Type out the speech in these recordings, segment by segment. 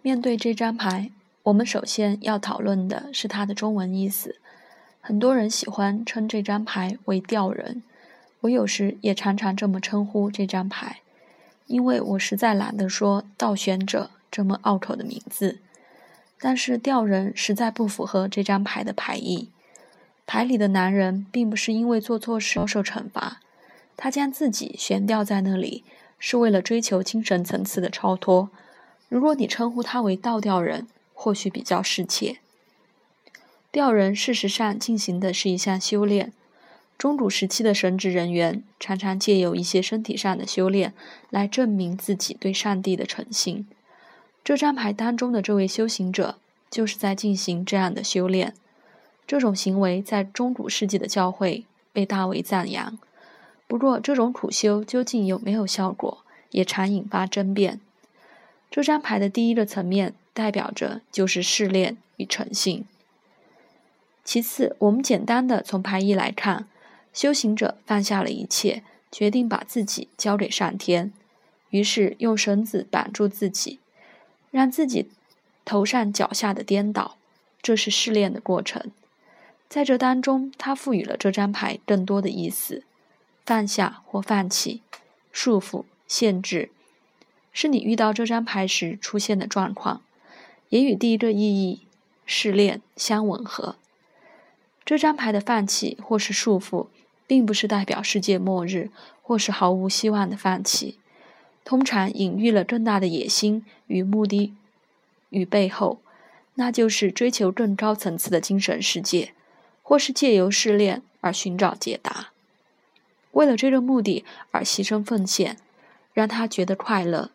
面对这张牌，我们首先要讨论的是它的中文意思。很多人喜欢称这张牌为“吊人”，我有时也常常这么称呼这张牌，因为我实在懒得说“倒悬者”这么拗口的名字。但是“吊人”实在不符合这张牌的牌意。牌里的男人并不是因为做错事受惩罚，他将自己悬吊在那里，是为了追求精神层次的超脱。如果你称呼他为“倒吊人”，或许比较适切。吊人事实上进行的是一项修炼。中古时期的神职人员常常借由一些身体上的修炼来证明自己对上帝的诚信。这张牌当中的这位修行者就是在进行这样的修炼。这种行为在中古世纪的教会被大为赞扬。不过，这种苦修究竟有没有效果，也常引发争辩。这张牌的第一个层面代表着就是试炼与诚信。其次，我们简单的从牌意来看，修行者放下了一切，决定把自己交给上天，于是用绳子绑住自己，让自己头上脚下的颠倒，这是试炼的过程。在这当中，他赋予了这张牌更多的意思：放下或放弃，束缚、限制。是你遇到这张牌时出现的状况，也与第一个意义试炼相吻合。这张牌的放弃或是束缚，并不是代表世界末日或是毫无希望的放弃，通常隐喻了更大的野心与目的与背后，那就是追求更高层次的精神世界，或是借由试炼而寻找解答，为了这个目的而牺牲奉献，让他觉得快乐。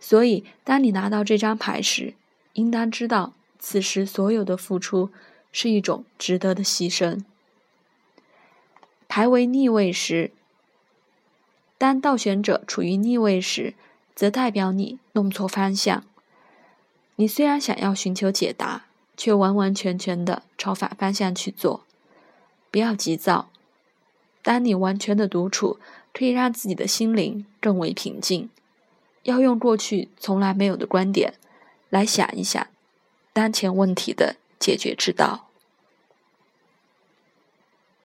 所以，当你拿到这张牌时，应当知道，此时所有的付出是一种值得的牺牲。牌为逆位时，当倒选者处于逆位时，则代表你弄错方向。你虽然想要寻求解答，却完完全全的朝反方向去做。不要急躁，当你完全的独处，可以让自己的心灵更为平静。要用过去从来没有的观点来想一想当前问题的解决之道。